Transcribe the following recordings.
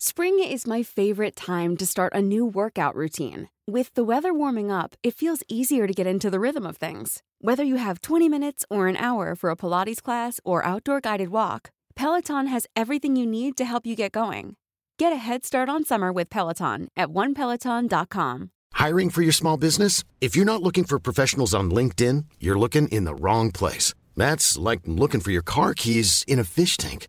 Spring is my favorite time to start a new workout routine. With the weather warming up, it feels easier to get into the rhythm of things. Whether you have 20 minutes or an hour for a Pilates class or outdoor guided walk, Peloton has everything you need to help you get going. Get a head start on summer with Peloton at onepeloton.com. Hiring for your small business? If you're not looking for professionals on LinkedIn, you're looking in the wrong place. That's like looking for your car keys in a fish tank.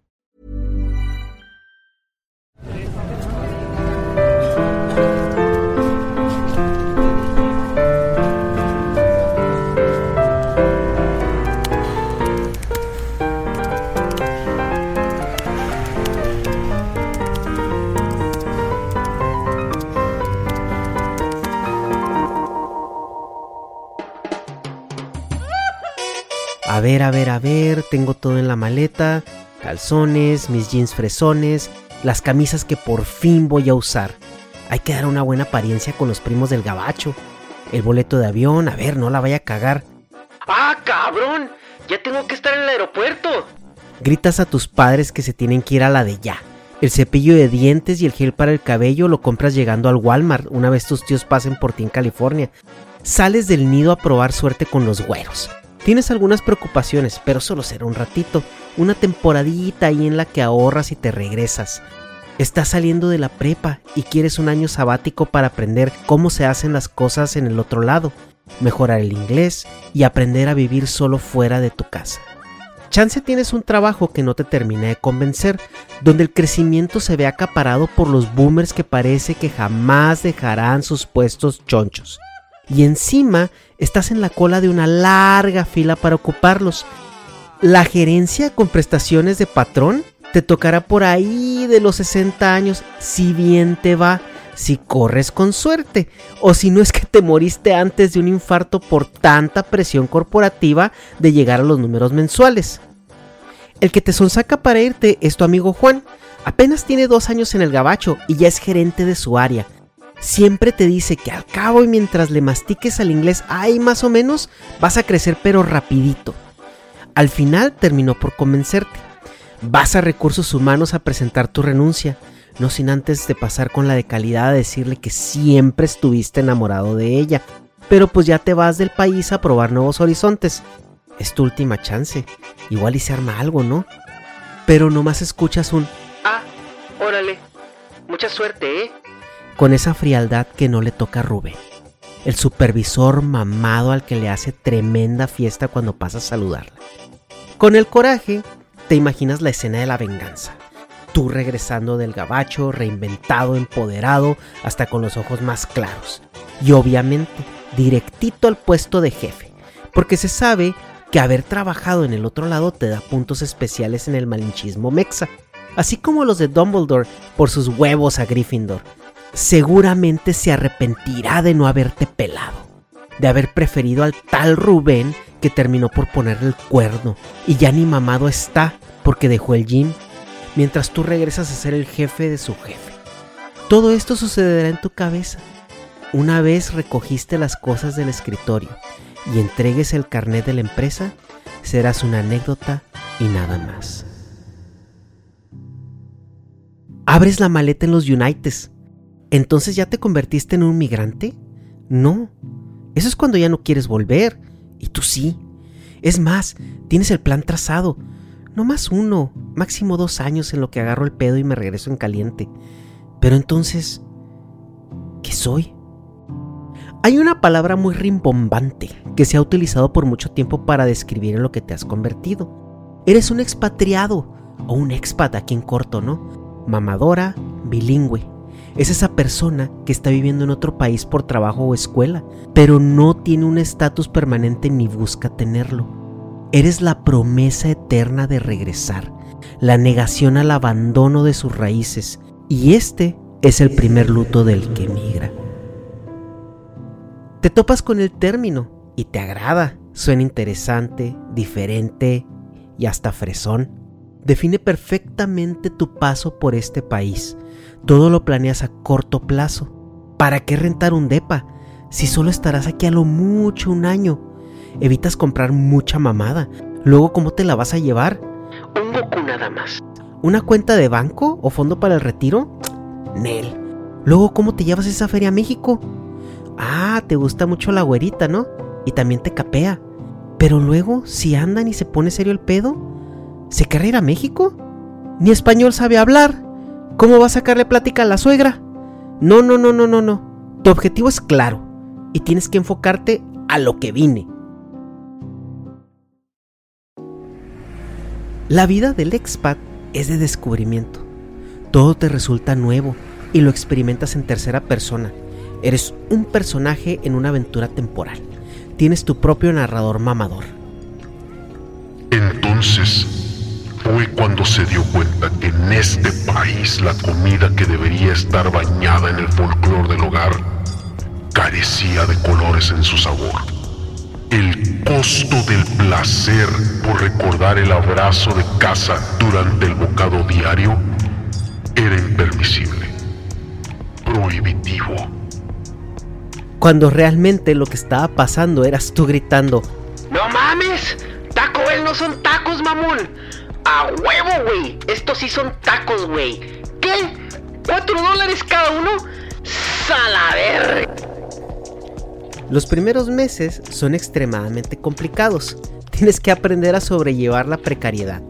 A ver, a ver, a ver, tengo todo en la maleta, calzones, mis jeans fresones, las camisas que por fin voy a usar. Hay que dar una buena apariencia con los primos del gabacho. El boleto de avión, a ver, no la vaya a cagar. ¡Ah, cabrón! Ya tengo que estar en el aeropuerto. Gritas a tus padres que se tienen que ir a la de ya. El cepillo de dientes y el gel para el cabello lo compras llegando al Walmart una vez tus tíos pasen por ti en California. Sales del nido a probar suerte con los güeros. Tienes algunas preocupaciones, pero solo será un ratito, una temporadita ahí en la que ahorras y te regresas. Estás saliendo de la prepa y quieres un año sabático para aprender cómo se hacen las cosas en el otro lado, mejorar el inglés y aprender a vivir solo fuera de tu casa. Chance tienes un trabajo que no te termina de convencer, donde el crecimiento se ve acaparado por los boomers que parece que jamás dejarán sus puestos chonchos. Y encima estás en la cola de una larga fila para ocuparlos. La gerencia con prestaciones de patrón te tocará por ahí de los 60 años, si bien te va, si corres con suerte, o si no es que te moriste antes de un infarto por tanta presión corporativa de llegar a los números mensuales. El que te sonsaca para irte es tu amigo Juan. Apenas tiene dos años en el gabacho y ya es gerente de su área siempre te dice que al cabo y mientras le mastiques al inglés ahí más o menos vas a crecer pero rapidito. Al final terminó por convencerte. Vas a recursos humanos a presentar tu renuncia, no sin antes de pasar con la de calidad a decirle que siempre estuviste enamorado de ella, pero pues ya te vas del país a probar nuevos horizontes. Es tu última chance, igual y se arma algo, ¿no? Pero nomás escuchas un... Ah, órale. Mucha suerte, ¿eh? Con esa frialdad que no le toca a Rubén, el supervisor mamado al que le hace tremenda fiesta cuando pasa a saludarla. Con el coraje, te imaginas la escena de la venganza. Tú regresando del gabacho, reinventado, empoderado, hasta con los ojos más claros. Y obviamente, directito al puesto de jefe, porque se sabe que haber trabajado en el otro lado te da puntos especiales en el malinchismo mexa, así como los de Dumbledore por sus huevos a Gryffindor, seguramente se arrepentirá de no haberte pelado, de haber preferido al tal Rubén que terminó por ponerle el cuerno y ya ni mamado está porque dejó el gym, mientras tú regresas a ser el jefe de su jefe. Todo esto sucederá en tu cabeza. Una vez recogiste las cosas del escritorio y entregues el carnet de la empresa, serás una anécdota y nada más. Abres la maleta en los Uniteds ¿entonces ya te convertiste en un migrante? No, eso es cuando ya no quieres volver. Y tú sí. Es más, tienes el plan trazado. No más uno, máximo dos años en lo que agarro el pedo y me regreso en caliente. Pero entonces, ¿qué soy? Hay una palabra muy rimbombante que se ha utilizado por mucho tiempo para describir en lo que te has convertido. Eres un expatriado o un expat aquí en corto, ¿no? Mamadora, bilingüe. Es esa persona que está viviendo en otro país por trabajo o escuela, pero no tiene un estatus permanente ni busca tenerlo. Eres la promesa eterna de regresar, la negación al abandono de sus raíces, y este es el primer luto del que migra. Te topas con el término y te agrada, suena interesante, diferente y hasta fresón define perfectamente tu paso por este país. Todo lo planeas a corto plazo. ¿Para qué rentar un DEPA si solo estarás aquí a lo mucho un año? Evitas comprar mucha mamada. Luego, ¿cómo te la vas a llevar? Un Goku nada más. ¿Una cuenta de banco o fondo para el retiro? Nel. Luego, ¿cómo te llevas esa feria a México? Ah, te gusta mucho la güerita, ¿no? Y también te capea. Pero luego, si andan y se pone serio el pedo, ¿Se querrá ir a México? Ni español sabe hablar. ¿Cómo va a sacarle plática a la suegra? No, no, no, no, no, no. Tu objetivo es claro y tienes que enfocarte a lo que vine. La vida del expat es de descubrimiento. Todo te resulta nuevo y lo experimentas en tercera persona. Eres un personaje en una aventura temporal. Tienes tu propio narrador mamador. Entonces, fue cuando se dio cuenta que en este país la comida que debería estar bañada en el folclore del hogar carecía de colores en su sabor. El costo del placer por recordar el abrazo de casa durante el bocado diario era impermisible, prohibitivo. Cuando realmente lo que estaba pasando eras tú gritando, ¡No mames! ¡Taco Bell no son tacos, mamón! ¡A huevo, güey! Estos sí son tacos, güey. ¿Qué? ¿Cuatro dólares cada uno? ¡Salaver! Los primeros meses son extremadamente complicados. Tienes que aprender a sobrellevar la precariedad.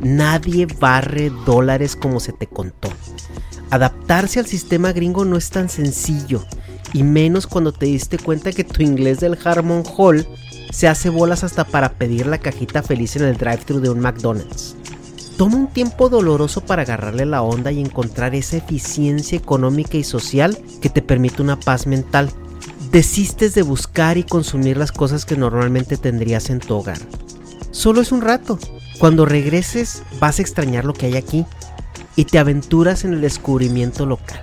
Nadie barre dólares como se te contó. Adaptarse al sistema gringo no es tan sencillo, y menos cuando te diste cuenta que tu inglés del Harmon Hall se hace bolas hasta para pedir la cajita feliz en el drive-thru de un McDonald's. Toma un tiempo doloroso para agarrarle la onda y encontrar esa eficiencia económica y social que te permite una paz mental. Desistes de buscar y consumir las cosas que normalmente tendrías en tu hogar. Solo es un rato. Cuando regreses vas a extrañar lo que hay aquí y te aventuras en el descubrimiento local.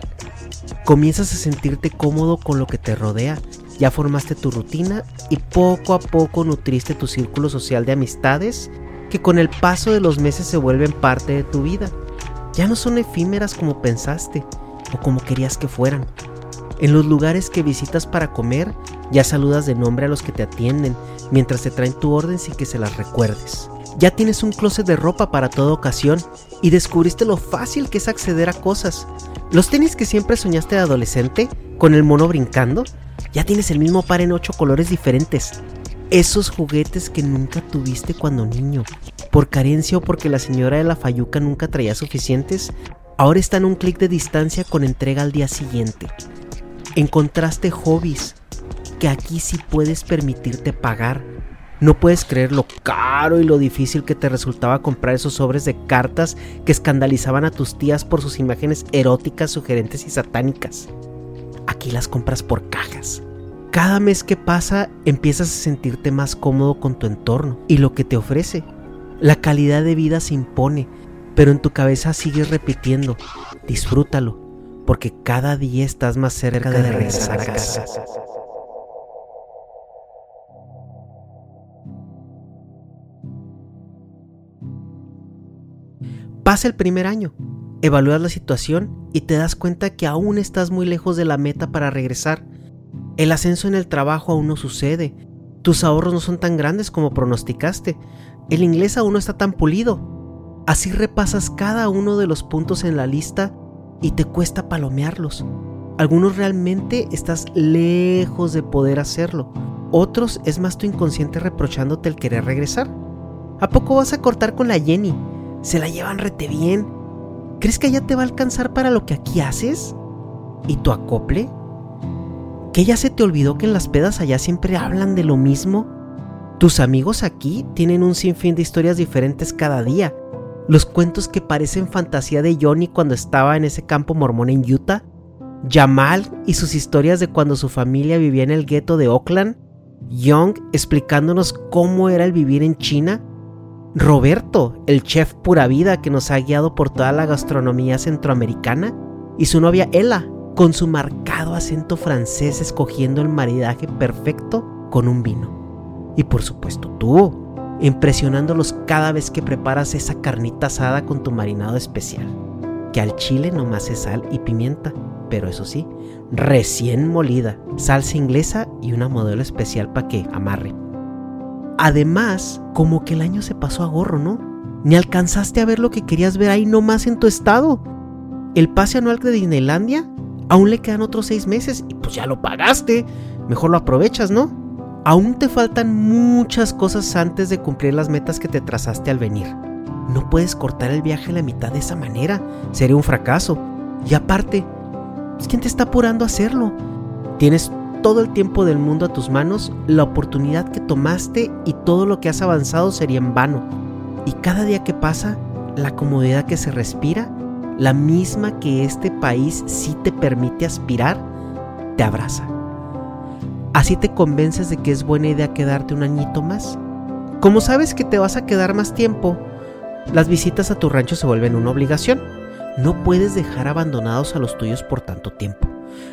Comienzas a sentirte cómodo con lo que te rodea ya formaste tu rutina y poco a poco nutriste tu círculo social de amistades que con el paso de los meses se vuelven parte de tu vida. Ya no son efímeras como pensaste o como querías que fueran. En los lugares que visitas para comer, ya saludas de nombre a los que te atienden mientras te traen tu orden sin que se las recuerdes. Ya tienes un closet de ropa para toda ocasión y descubriste lo fácil que es acceder a cosas. Los tenis que siempre soñaste de adolescente, con el mono brincando, ya tienes el mismo par en ocho colores diferentes. Esos juguetes que nunca tuviste cuando niño, por carencia o porque la señora de la Fayuca nunca traía suficientes, ahora están a un clic de distancia con entrega al día siguiente. Encontraste hobbies que aquí sí puedes permitirte pagar. No puedes creer lo caro y lo difícil que te resultaba comprar esos sobres de cartas que escandalizaban a tus tías por sus imágenes eróticas, sugerentes y satánicas. Aquí las compras por cajas. Cada mes que pasa empiezas a sentirte más cómodo con tu entorno y lo que te ofrece. La calidad de vida se impone, pero en tu cabeza sigues repitiendo, disfrútalo, porque cada día estás más cerca de regresar a casa. Pasa el primer año Evalúas la situación y te das cuenta que aún estás muy lejos de la meta para regresar. El ascenso en el trabajo aún no sucede. Tus ahorros no son tan grandes como pronosticaste. El inglés aún no está tan pulido. Así repasas cada uno de los puntos en la lista y te cuesta palomearlos. Algunos realmente estás lejos de poder hacerlo. Otros es más tu inconsciente reprochándote el querer regresar. ¿A poco vas a cortar con la Jenny? Se la llevan rete bien ¿Crees que allá te va a alcanzar para lo que aquí haces? ¿Y tu acople? ¿Que ya se te olvidó que en las pedas allá siempre hablan de lo mismo? Tus amigos aquí tienen un sinfín de historias diferentes cada día. Los cuentos que parecen fantasía de Johnny cuando estaba en ese campo mormón en Utah. Jamal y sus historias de cuando su familia vivía en el gueto de Oakland. Young explicándonos cómo era el vivir en China. Roberto, el chef pura vida que nos ha guiado por toda la gastronomía centroamericana. Y su novia Ella, con su marcado acento francés escogiendo el maridaje perfecto con un vino. Y por supuesto tú, impresionándolos cada vez que preparas esa carnita asada con tu marinado especial, que al chile nomás es sal y pimienta, pero eso sí, recién molida, salsa inglesa y una modelo especial para que amarre. Además, como que el año se pasó a gorro, ¿no? Ni alcanzaste a ver lo que querías ver ahí nomás en tu estado. El pase anual de Disneylandia Aún le quedan otros seis meses y pues ya lo pagaste. Mejor lo aprovechas, ¿no? Aún te faltan muchas cosas antes de cumplir las metas que te trazaste al venir. No puedes cortar el viaje a la mitad de esa manera. Sería un fracaso. Y aparte, ¿quién te está apurando a hacerlo? Tienes todo el tiempo del mundo a tus manos, la oportunidad que tomaste y todo lo que has avanzado sería en vano. Y cada día que pasa, la comodidad que se respira la misma que este país sí te permite aspirar, te abraza. Así te convences de que es buena idea quedarte un añito más. Como sabes que te vas a quedar más tiempo, las visitas a tu rancho se vuelven una obligación. No puedes dejar abandonados a los tuyos por tanto tiempo.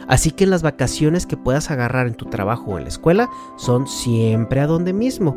Así que las vacaciones que puedas agarrar en tu trabajo o en la escuela son siempre a donde mismo.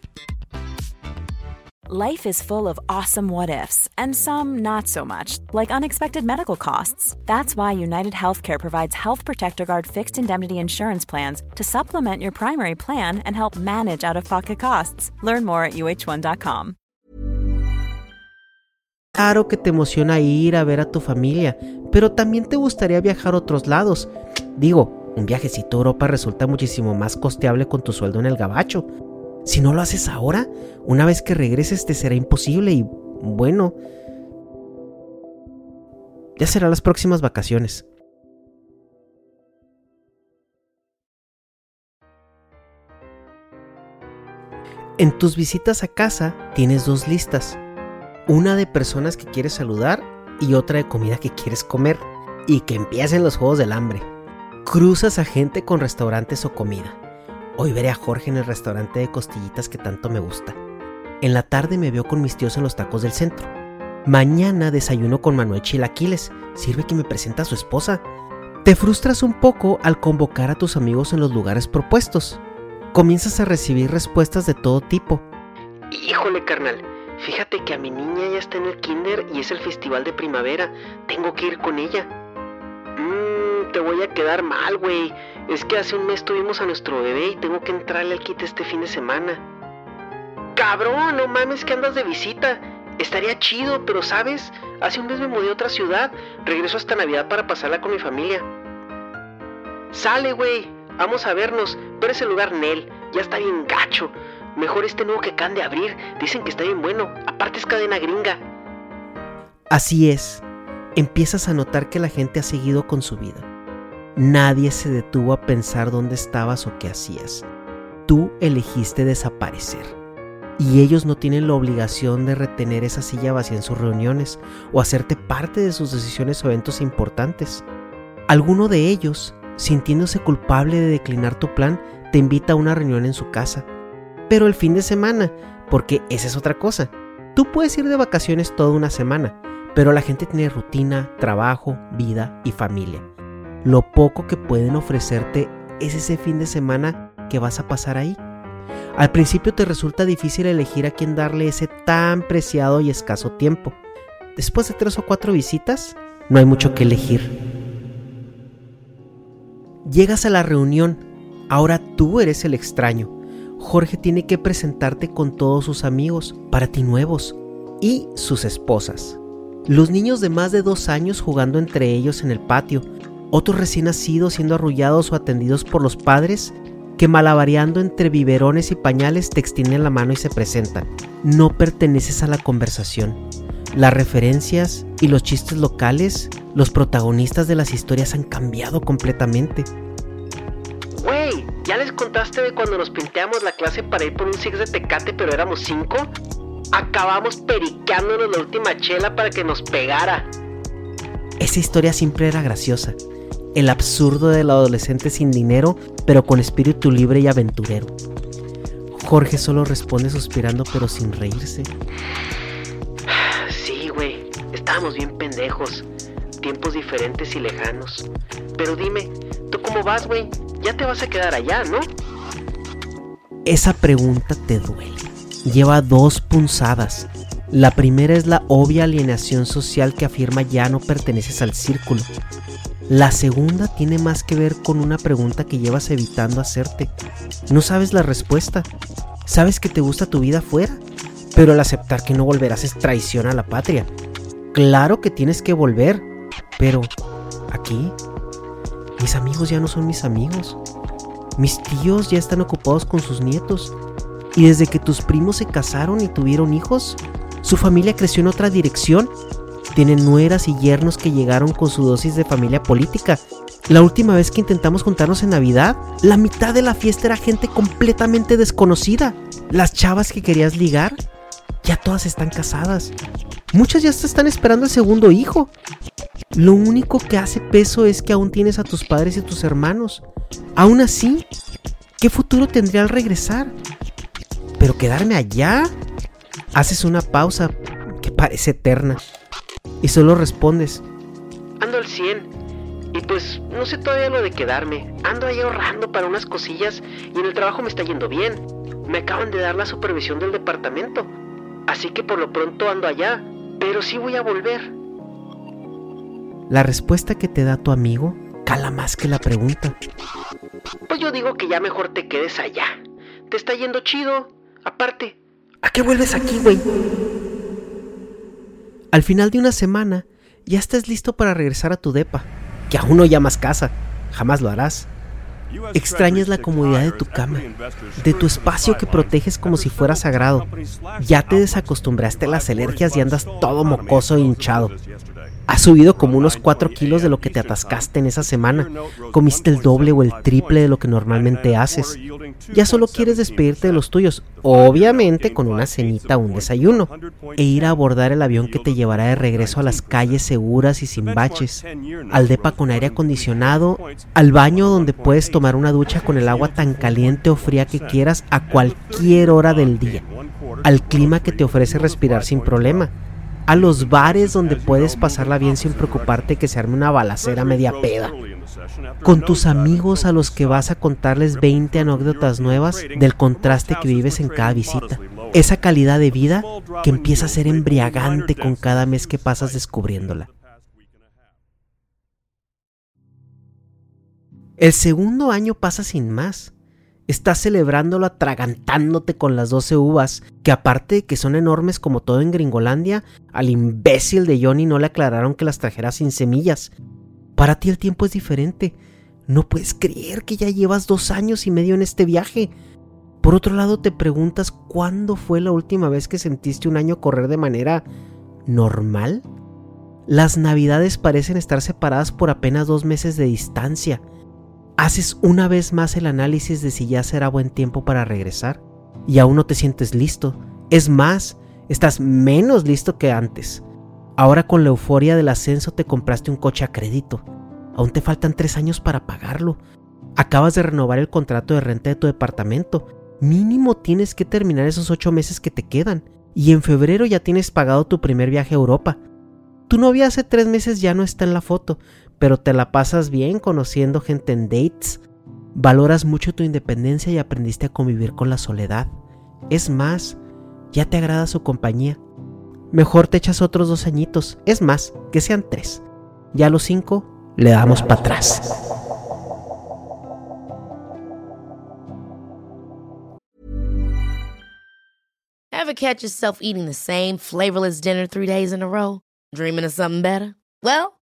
Life is full of awesome what ifs, and some not so much, like unexpected medical costs. That's why United Healthcare provides Health Protector Guard fixed indemnity insurance plans to supplement your primary plan and help manage out of pocket costs. Learn more at uh1.com. Claro que te emociona ir a ver a tu familia, pero también te gustaría viajar a otros lados. Digo, un viajecito a Europa resulta muchísimo más costeable con tu sueldo en el gabacho. Si no lo haces ahora, una vez que regreses te será imposible y bueno, ya serán las próximas vacaciones. En tus visitas a casa tienes dos listas. Una de personas que quieres saludar y otra de comida que quieres comer. Y que empiecen los juegos del hambre. Cruzas a gente con restaurantes o comida. Hoy veré a Jorge en el restaurante de costillitas que tanto me gusta. En la tarde me veo con mis tíos en los tacos del centro. Mañana desayuno con Manuel Chilaquiles. Sirve que me presenta a su esposa. Te frustras un poco al convocar a tus amigos en los lugares propuestos. Comienzas a recibir respuestas de todo tipo. Híjole, carnal. Fíjate que a mi niña ya está en el kinder y es el festival de primavera. Tengo que ir con ella. Mmm, te voy a quedar mal, güey. Es que hace un mes tuvimos a nuestro bebé y tengo que entrarle al kit este fin de semana. Cabrón, no mames que andas de visita. Estaría chido, pero sabes, hace un mes me mudé a otra ciudad. Regreso hasta Navidad para pasarla con mi familia. Sale, güey. Vamos a vernos. Pero ese lugar Nel. Ya está bien gacho. Mejor este nuevo que acaban de abrir. Dicen que está bien bueno. Aparte es cadena gringa. Así es. Empiezas a notar que la gente ha seguido con su vida. Nadie se detuvo a pensar dónde estabas o qué hacías. Tú elegiste desaparecer. Y ellos no tienen la obligación de retener esa silla vacía en sus reuniones o hacerte parte de sus decisiones o eventos importantes. Alguno de ellos, sintiéndose culpable de declinar tu plan, te invita a una reunión en su casa. Pero el fin de semana, porque esa es otra cosa. Tú puedes ir de vacaciones toda una semana, pero la gente tiene rutina, trabajo, vida y familia lo poco que pueden ofrecerte es ese fin de semana que vas a pasar ahí. Al principio te resulta difícil elegir a quién darle ese tan preciado y escaso tiempo. Después de tres o cuatro visitas, no hay mucho que elegir. Llegas a la reunión, ahora tú eres el extraño. Jorge tiene que presentarte con todos sus amigos, para ti nuevos, y sus esposas. Los niños de más de dos años jugando entre ellos en el patio, otros recién nacidos siendo arrullados o atendidos por los padres que malabareando entre biberones y pañales te extienden la mano y se presentan. No perteneces a la conversación. Las referencias y los chistes locales, los protagonistas de las historias han cambiado completamente. Güey, ¿ya les contaste de cuando nos pinteamos la clase para ir por un six de tecate pero éramos cinco? Acabamos periqueándonos la última chela para que nos pegara. Esa historia siempre era graciosa. El absurdo del adolescente sin dinero, pero con espíritu libre y aventurero. Jorge solo responde suspirando pero sin reírse. Sí, güey, estábamos bien pendejos. Tiempos diferentes y lejanos. Pero dime, ¿tú cómo vas, güey? Ya te vas a quedar allá, ¿no? Esa pregunta te duele. Lleva dos punzadas. La primera es la obvia alienación social que afirma ya no perteneces al círculo. La segunda tiene más que ver con una pregunta que llevas evitando hacerte. No sabes la respuesta. Sabes que te gusta tu vida afuera, pero al aceptar que no volverás es traición a la patria. Claro que tienes que volver, pero aquí mis amigos ya no son mis amigos. Mis tíos ya están ocupados con sus nietos. Y desde que tus primos se casaron y tuvieron hijos, su familia creció en otra dirección. Tienen nueras y yernos que llegaron con su dosis de familia política. La última vez que intentamos juntarnos en Navidad, la mitad de la fiesta era gente completamente desconocida. Las chavas que querías ligar, ya todas están casadas. Muchas ya te están esperando el segundo hijo. Lo único que hace peso es que aún tienes a tus padres y tus hermanos. Aún así, ¿qué futuro tendría al regresar? Pero quedarme allá. Haces una pausa que parece eterna y solo respondes. Ando al 100. Y pues no sé todavía lo de quedarme. Ando ahí ahorrando para unas cosillas y en el trabajo me está yendo bien. Me acaban de dar la supervisión del departamento. Así que por lo pronto ando allá. Pero sí voy a volver. La respuesta que te da tu amigo cala más que la pregunta. Pues yo digo que ya mejor te quedes allá. Te está yendo chido. Aparte. ¿A qué vuelves aquí, güey? Al final de una semana, ya estás listo para regresar a tu depa, que aún no llamas casa, jamás lo harás. Extrañas la comodidad de tu cama, de tu espacio que proteges como si fuera sagrado. Ya te desacostumbraste a las alergias y andas todo mocoso e hinchado. Has subido como unos 4 kilos de lo que te atascaste en esa semana. Comiste el doble o el triple de lo que normalmente haces. Ya solo quieres despedirte de los tuyos, obviamente con una cenita o un desayuno, e ir a abordar el avión que te llevará de regreso a las calles seguras y sin baches, al depa con aire acondicionado, al baño donde puedes tomar una ducha con el agua tan caliente o fría que quieras a cualquier hora del día, al clima que te ofrece respirar sin problema a los bares donde puedes pasarla bien sin preocuparte que se arme una balacera media peda. Con tus amigos a los que vas a contarles 20 anécdotas nuevas del contraste que vives en cada visita. Esa calidad de vida que empieza a ser embriagante con cada mes que pasas descubriéndola. El segundo año pasa sin más. Estás celebrándolo atragantándote con las 12 uvas, que aparte de que son enormes como todo en Gringolandia, al imbécil de Johnny no le aclararon que las trajera sin semillas. Para ti el tiempo es diferente. No puedes creer que ya llevas dos años y medio en este viaje. Por otro lado, te preguntas cuándo fue la última vez que sentiste un año correr de manera normal. Las navidades parecen estar separadas por apenas dos meses de distancia haces una vez más el análisis de si ya será buen tiempo para regresar y aún no te sientes listo. Es más, estás menos listo que antes. Ahora con la euforia del ascenso te compraste un coche a crédito. Aún te faltan tres años para pagarlo. Acabas de renovar el contrato de renta de tu departamento. Mínimo tienes que terminar esos ocho meses que te quedan. Y en febrero ya tienes pagado tu primer viaje a Europa. Tu novia hace tres meses ya no está en la foto, pero te la pasas bien conociendo gente en dates, valoras mucho tu independencia y aprendiste a convivir con la soledad. Es más, ya te agrada su compañía. Mejor te echas otros dos añitos, es más, que sean tres. Ya los cinco le damos para atrás. Ever catch yourself eating the same flavorless dinner three days in a row? Dreaming of something better?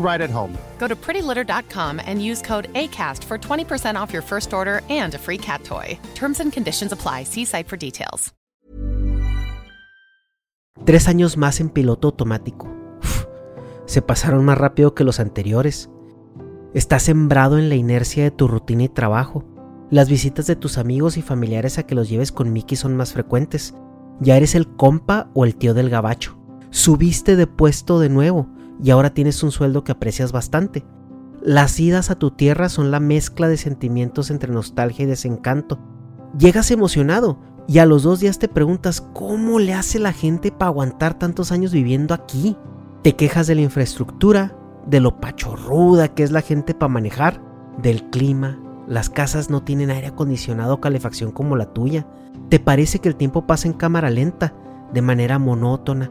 right at home. Go to prettylitter.com and use code ACAST for 20% off your first order and a free cat toy. Terms and conditions apply. See site for details. Tres años más en piloto automático. Uf, se pasaron más rápido que los anteriores. Estás sembrado en la inercia de tu rutina y trabajo. Las visitas de tus amigos y familiares a que los lleves con Mickey son más frecuentes. Ya eres el compa o el tío del gabacho. Subiste de puesto de nuevo y ahora tienes un sueldo que aprecias bastante. Las idas a tu tierra son la mezcla de sentimientos entre nostalgia y desencanto. Llegas emocionado y a los dos días te preguntas cómo le hace la gente para aguantar tantos años viviendo aquí. Te quejas de la infraestructura, de lo pachorruda que es la gente para manejar, del clima. Las casas no tienen aire acondicionado o calefacción como la tuya. Te parece que el tiempo pasa en cámara lenta, de manera monótona.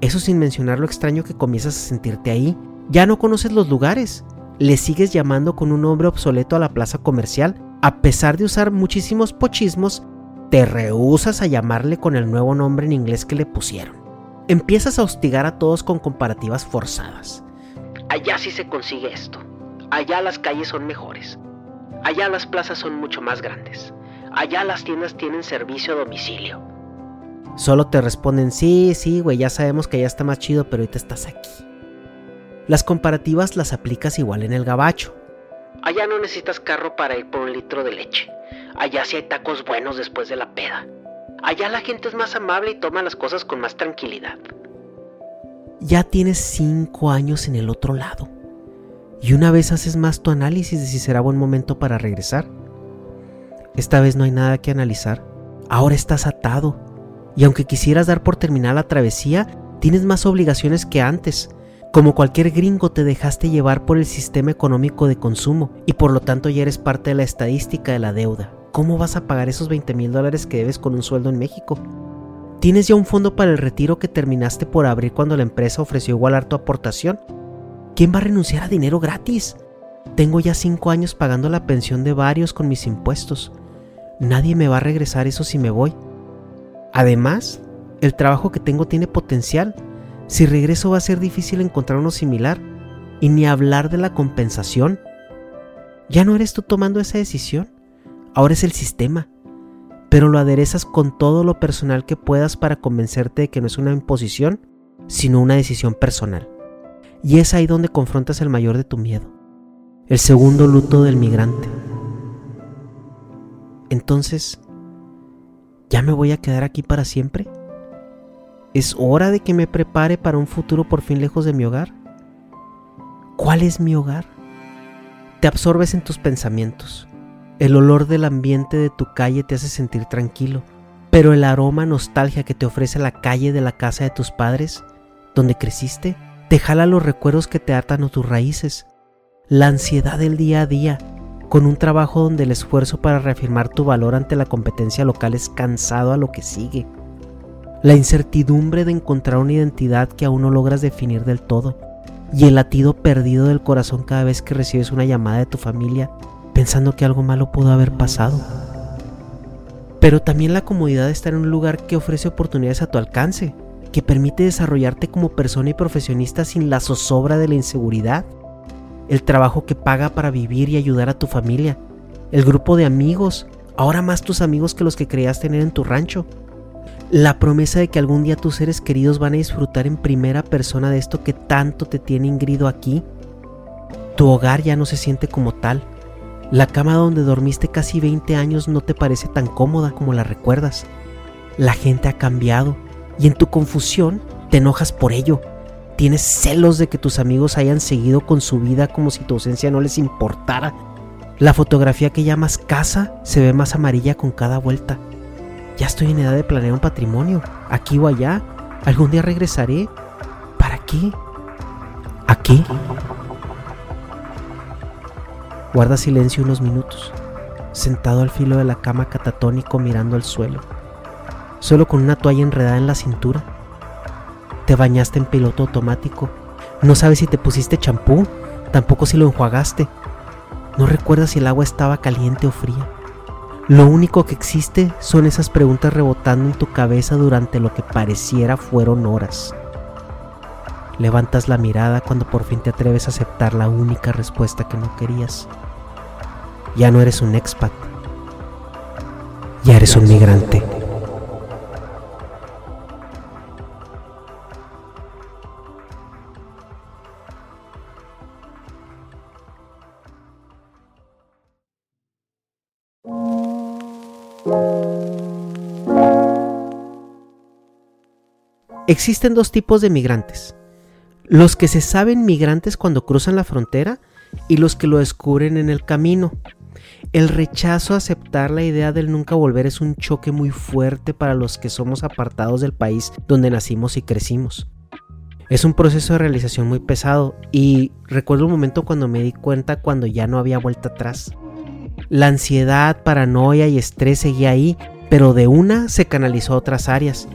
Eso sin mencionar lo extraño que comienzas a sentirte ahí. Ya no conoces los lugares. Le sigues llamando con un nombre obsoleto a la plaza comercial. A pesar de usar muchísimos pochismos, te rehusas a llamarle con el nuevo nombre en inglés que le pusieron. Empiezas a hostigar a todos con comparativas forzadas. Allá sí se consigue esto. Allá las calles son mejores. Allá las plazas son mucho más grandes. Allá las tiendas tienen servicio a domicilio. Solo te responden, sí, sí, güey, ya sabemos que ya está más chido, pero ahorita estás aquí. Las comparativas las aplicas igual en el gabacho. Allá no necesitas carro para ir por un litro de leche. Allá sí hay tacos buenos después de la peda. Allá la gente es más amable y toma las cosas con más tranquilidad. Ya tienes cinco años en el otro lado. Y una vez haces más tu análisis de si será buen momento para regresar. Esta vez no hay nada que analizar. Ahora estás atado. Y aunque quisieras dar por terminada la travesía, tienes más obligaciones que antes. Como cualquier gringo te dejaste llevar por el sistema económico de consumo y por lo tanto ya eres parte de la estadística de la deuda. ¿Cómo vas a pagar esos 20 mil dólares que debes con un sueldo en México? ¿Tienes ya un fondo para el retiro que terminaste por abrir cuando la empresa ofreció igualar tu aportación? ¿Quién va a renunciar a dinero gratis? Tengo ya 5 años pagando la pensión de varios con mis impuestos. Nadie me va a regresar eso si me voy. Además, el trabajo que tengo tiene potencial. Si regreso va a ser difícil encontrar uno similar. Y ni hablar de la compensación. Ya no eres tú tomando esa decisión. Ahora es el sistema. Pero lo aderezas con todo lo personal que puedas para convencerte de que no es una imposición, sino una decisión personal. Y es ahí donde confrontas el mayor de tu miedo. El segundo luto del migrante. Entonces, ¿ya me voy a quedar aquí para siempre? ¿Es hora de que me prepare para un futuro por fin lejos de mi hogar? ¿Cuál es mi hogar? Te absorbes en tus pensamientos. El olor del ambiente de tu calle te hace sentir tranquilo. Pero el aroma nostalgia que te ofrece la calle de la casa de tus padres, donde creciste, te jala los recuerdos que te atan a tus raíces. La ansiedad del día a día, con un trabajo donde el esfuerzo para reafirmar tu valor ante la competencia local es cansado a lo que sigue. La incertidumbre de encontrar una identidad que aún no logras definir del todo. Y el latido perdido del corazón cada vez que recibes una llamada de tu familia pensando que algo malo pudo haber pasado. Pero también la comodidad de estar en un lugar que ofrece oportunidades a tu alcance, que permite desarrollarte como persona y profesionista sin la zozobra de la inseguridad el trabajo que paga para vivir y ayudar a tu familia, el grupo de amigos, ahora más tus amigos que los que creías tener en tu rancho, la promesa de que algún día tus seres queridos van a disfrutar en primera persona de esto que tanto te tiene ingrido aquí. Tu hogar ya no se siente como tal. La cama donde dormiste casi 20 años no te parece tan cómoda como la recuerdas. La gente ha cambiado y en tu confusión te enojas por ello Tienes celos de que tus amigos hayan seguido con su vida como si tu ausencia no les importara. La fotografía que llamas casa se ve más amarilla con cada vuelta. Ya estoy en edad de planear un patrimonio, aquí o allá. Algún día regresaré. ¿Para qué? ¿Aquí? Guarda silencio unos minutos, sentado al filo de la cama catatónico mirando al suelo, solo con una toalla enredada en la cintura te bañaste en piloto automático. No sabes si te pusiste champú, tampoco si lo enjuagaste. No recuerdas si el agua estaba caliente o fría. Lo único que existe son esas preguntas rebotando en tu cabeza durante lo que pareciera fueron horas. Levantas la mirada cuando por fin te atreves a aceptar la única respuesta que no querías. Ya no eres un expat. Ya eres un migrante. Existen dos tipos de migrantes. Los que se saben migrantes cuando cruzan la frontera y los que lo descubren en el camino. El rechazo a aceptar la idea del nunca volver es un choque muy fuerte para los que somos apartados del país donde nacimos y crecimos. Es un proceso de realización muy pesado y recuerdo un momento cuando me di cuenta cuando ya no había vuelta atrás. La ansiedad, paranoia y estrés seguía ahí, pero de una se canalizó a otras áreas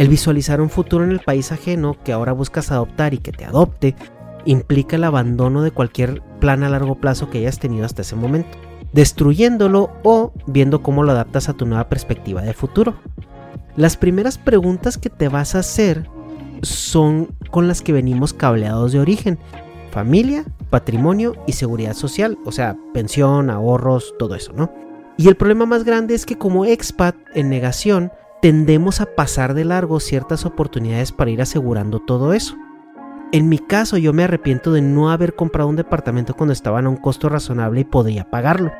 el visualizar un futuro en el país ajeno que ahora buscas adoptar y que te adopte implica el abandono de cualquier plan a largo plazo que hayas tenido hasta ese momento, destruyéndolo o viendo cómo lo adaptas a tu nueva perspectiva de futuro. Las primeras preguntas que te vas a hacer son con las que venimos cableados de origen. Familia, patrimonio y seguridad social, o sea, pensión, ahorros, todo eso, ¿no? Y el problema más grande es que como expat en negación, tendemos a pasar de largo ciertas oportunidades para ir asegurando todo eso. En mi caso yo me arrepiento de no haber comprado un departamento cuando estaban a un costo razonable y podía pagarlo.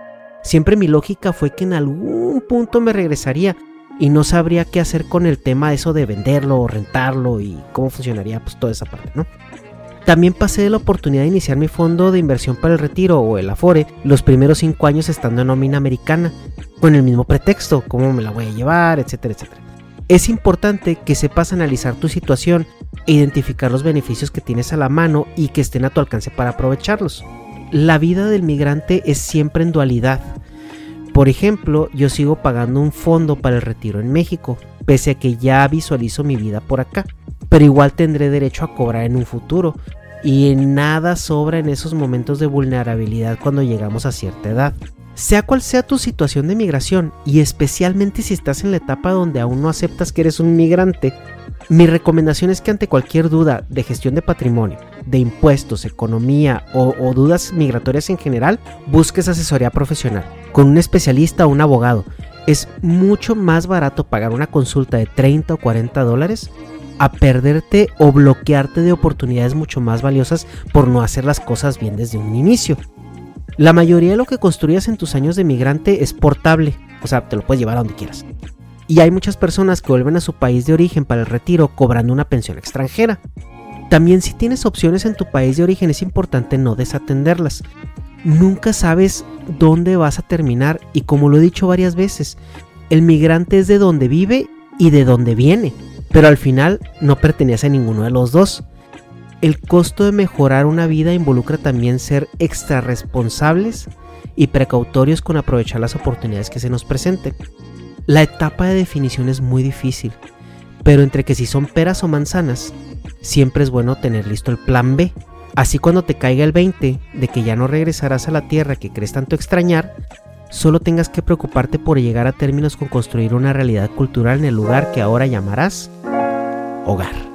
Siempre mi lógica fue que en algún punto me regresaría y no sabría qué hacer con el tema eso de venderlo o rentarlo y cómo funcionaría pues toda esa parte, ¿no? También pasé de la oportunidad de iniciar mi fondo de inversión para el retiro o el Afore los primeros cinco años estando en nómina americana, con el mismo pretexto, cómo me la voy a llevar, etcétera, etcétera. Es importante que sepas analizar tu situación e identificar los beneficios que tienes a la mano y que estén a tu alcance para aprovecharlos. La vida del migrante es siempre en dualidad. Por ejemplo, yo sigo pagando un fondo para el retiro en México, pese a que ya visualizo mi vida por acá pero igual tendré derecho a cobrar en un futuro. Y nada sobra en esos momentos de vulnerabilidad cuando llegamos a cierta edad. Sea cual sea tu situación de migración, y especialmente si estás en la etapa donde aún no aceptas que eres un migrante, mi recomendación es que ante cualquier duda de gestión de patrimonio, de impuestos, economía o, dudas migratorias en general, busques asesoría profesional con un especialista o un abogado. Es mucho más barato pagar una consulta de 30 o 40 dólares a perderte o bloquearte de oportunidades mucho más valiosas por no hacer las cosas bien desde un inicio. La mayoría de lo que construyas en tus años de migrante es portable, o sea, te lo puedes llevar a donde quieras. Y hay muchas personas que vuelven a su país de origen para el retiro cobrando una pensión extranjera. También si tienes opciones en tu país de origen es importante no desatenderlas. Nunca sabes dónde vas a terminar y como lo he dicho varias veces, El migrante es de donde vive y de donde viene, pero al final no pertenece a ninguno de los dos. El costo de mejorar una vida involucra también ser extra responsables y precautorios con aprovechar las oportunidades que se nos presenten. La etapa de definición es muy difícil, pero entre que si son peras o manzanas, siempre es bueno tener listo el plan B. Así cuando te caiga el 20 de que ya no regresarás a la tierra que crees tanto extrañar, solo tengas que preocuparte por llegar a términos con construir una realidad cultural en el lugar que ahora llamarás hogar.